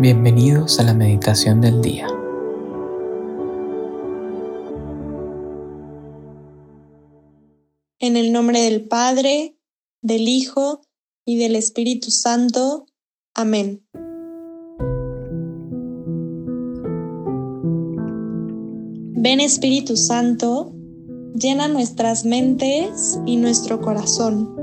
Bienvenidos a la meditación del día. En el nombre del Padre, del Hijo y del Espíritu Santo. Amén. Ven Espíritu Santo, llena nuestras mentes y nuestro corazón.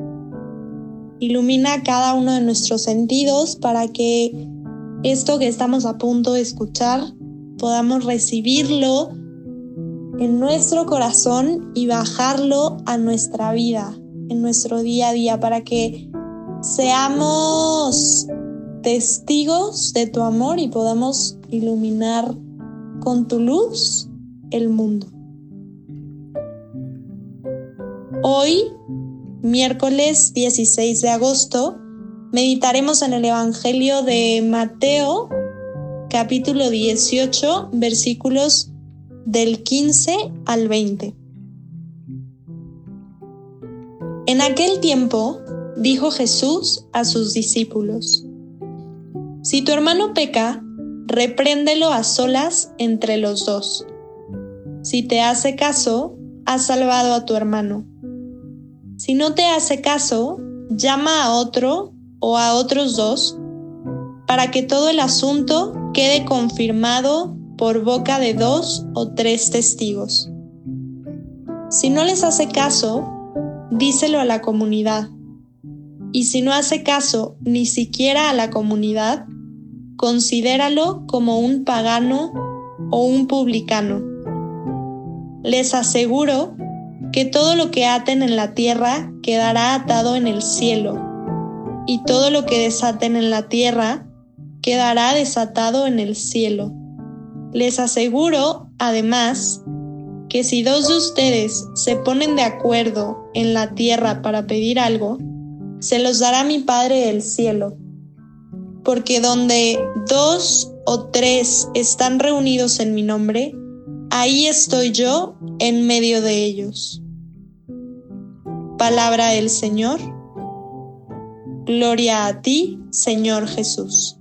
Ilumina cada uno de nuestros sentidos para que esto que estamos a punto de escuchar podamos recibirlo en nuestro corazón y bajarlo a nuestra vida, en nuestro día a día, para que seamos testigos de tu amor y podamos iluminar con tu luz el mundo. Hoy, miércoles 16 de agosto, meditaremos en el Evangelio de Mateo, capítulo 18, versículos del 15 al 20. En aquel tiempo dijo Jesús a sus discípulos, Si tu hermano peca, repréndelo a solas entre los dos. Si te hace caso, has salvado a tu hermano. Si no te hace caso, llama a otro o a otros dos para que todo el asunto quede confirmado por boca de dos o tres testigos. Si no les hace caso, díselo a la comunidad. Y si no hace caso ni siquiera a la comunidad, considéralo como un pagano o un publicano. Les aseguro que todo lo que aten en la tierra quedará atado en el cielo y todo lo que desaten en la tierra quedará desatado en el cielo. Les aseguro, además, que si dos de ustedes se ponen de acuerdo en la tierra para pedir algo, se los dará mi Padre del cielo. Porque donde dos o tres están reunidos en mi nombre, ahí estoy yo en medio de ellos. Palabra del Señor. Gloria a ti, Señor Jesús.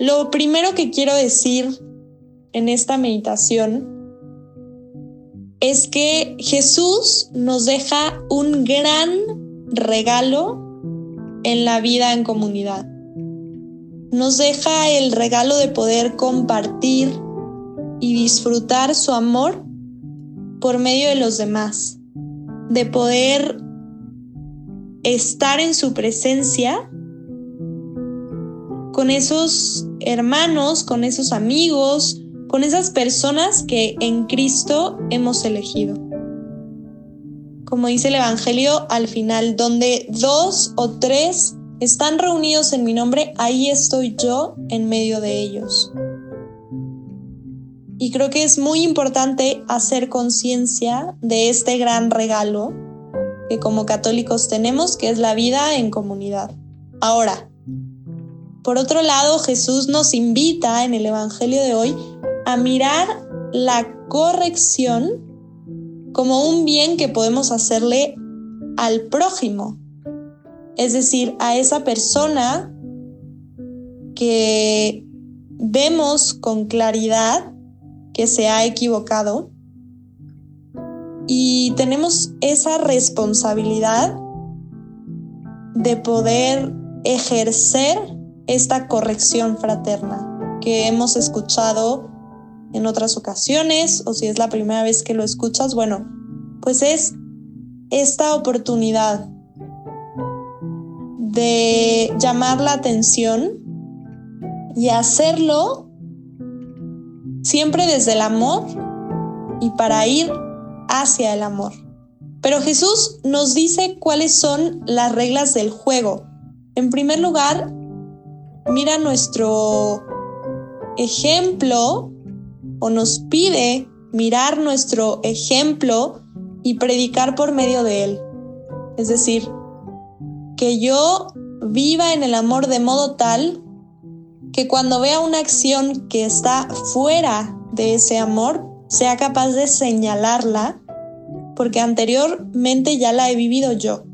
Lo primero que quiero decir en esta meditación es que Jesús nos deja un gran regalo en la vida en comunidad. Nos deja el regalo de poder compartir y disfrutar su amor por medio de los demás, de poder estar en su presencia con esos hermanos, con esos amigos, con esas personas que en Cristo hemos elegido. Como dice el Evangelio al final, donde dos o tres están reunidos en mi nombre, ahí estoy yo en medio de ellos. Y creo que es muy importante hacer conciencia de este gran regalo que como católicos tenemos, que es la vida en comunidad. Ahora, por otro lado, Jesús nos invita en el Evangelio de hoy a mirar la corrección como un bien que podemos hacerle al prójimo, es decir, a esa persona que vemos con claridad que se ha equivocado y tenemos esa responsabilidad de poder ejercer esta corrección fraterna que hemos escuchado en otras ocasiones o si es la primera vez que lo escuchas, bueno, pues es esta oportunidad de llamar la atención y hacerlo siempre desde el amor y para ir hacia el amor. Pero Jesús nos dice cuáles son las reglas del juego. En primer lugar, mira nuestro ejemplo o nos pide mirar nuestro ejemplo y predicar por medio de él. Es decir, que yo viva en el amor de modo tal que cuando vea una acción que está fuera de ese amor, sea capaz de señalarla porque anteriormente ya la he vivido yo.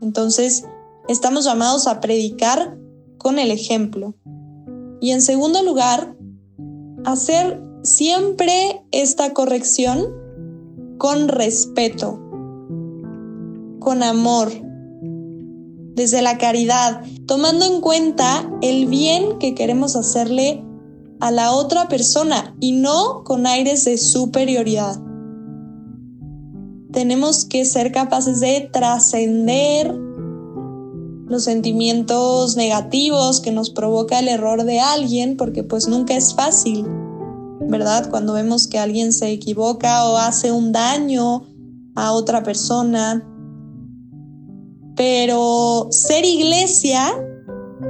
Entonces, estamos llamados a predicar con el ejemplo. Y en segundo lugar, hacer siempre esta corrección con respeto, con amor, desde la caridad, tomando en cuenta el bien que queremos hacerle a la otra persona y no con aires de superioridad. Tenemos que ser capaces de trascender los sentimientos negativos que nos provoca el error de alguien, porque pues nunca es fácil, ¿verdad? Cuando vemos que alguien se equivoca o hace un daño a otra persona. Pero ser iglesia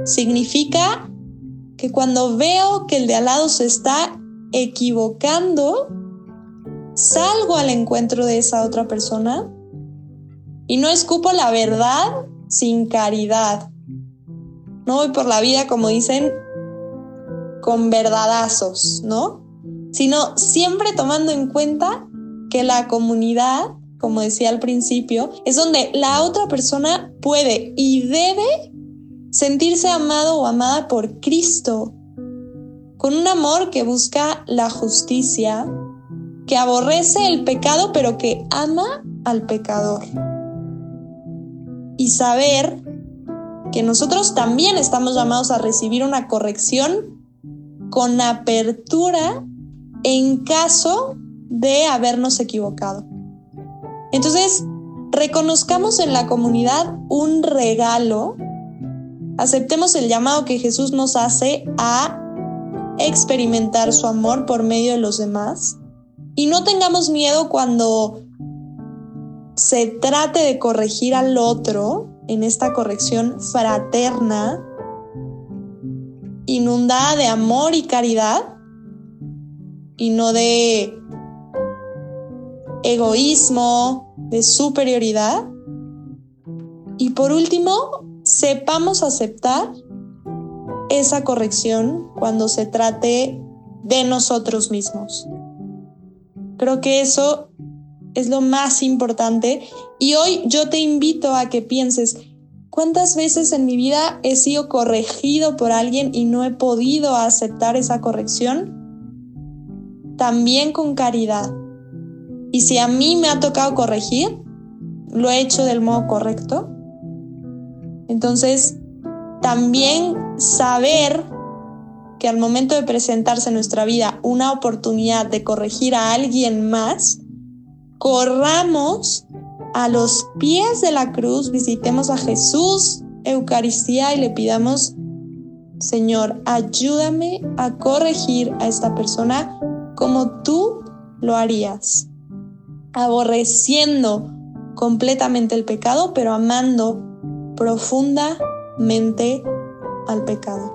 significa que cuando veo que el de al lado se está equivocando, salgo al encuentro de esa otra persona y no escupo la verdad sin caridad. No voy por la vida, como dicen, con verdadazos, ¿no? Sino siempre tomando en cuenta que la comunidad, como decía al principio, es donde la otra persona puede y debe sentirse amado o amada por Cristo, con un amor que busca la justicia, que aborrece el pecado, pero que ama al pecador. Y saber que nosotros también estamos llamados a recibir una corrección con apertura en caso de habernos equivocado. Entonces, reconozcamos en la comunidad un regalo, aceptemos el llamado que Jesús nos hace a experimentar su amor por medio de los demás y no tengamos miedo cuando se trate de corregir al otro en esta corrección fraterna, inundada de amor y caridad, y no de egoísmo, de superioridad. Y por último, sepamos aceptar esa corrección cuando se trate de nosotros mismos. Creo que eso es lo más importante. Y hoy yo te invito a que pienses, ¿cuántas veces en mi vida he sido corregido por alguien y no he podido aceptar esa corrección? También con caridad. Y si a mí me ha tocado corregir, lo he hecho del modo correcto. Entonces, también saber que al momento de presentarse en nuestra vida una oportunidad de corregir a alguien más, corramos a los pies de la cruz, visitemos a Jesús, Eucaristía y le pidamos, Señor, ayúdame a corregir a esta persona como tú lo harías, aborreciendo completamente el pecado, pero amando profundamente al pecado.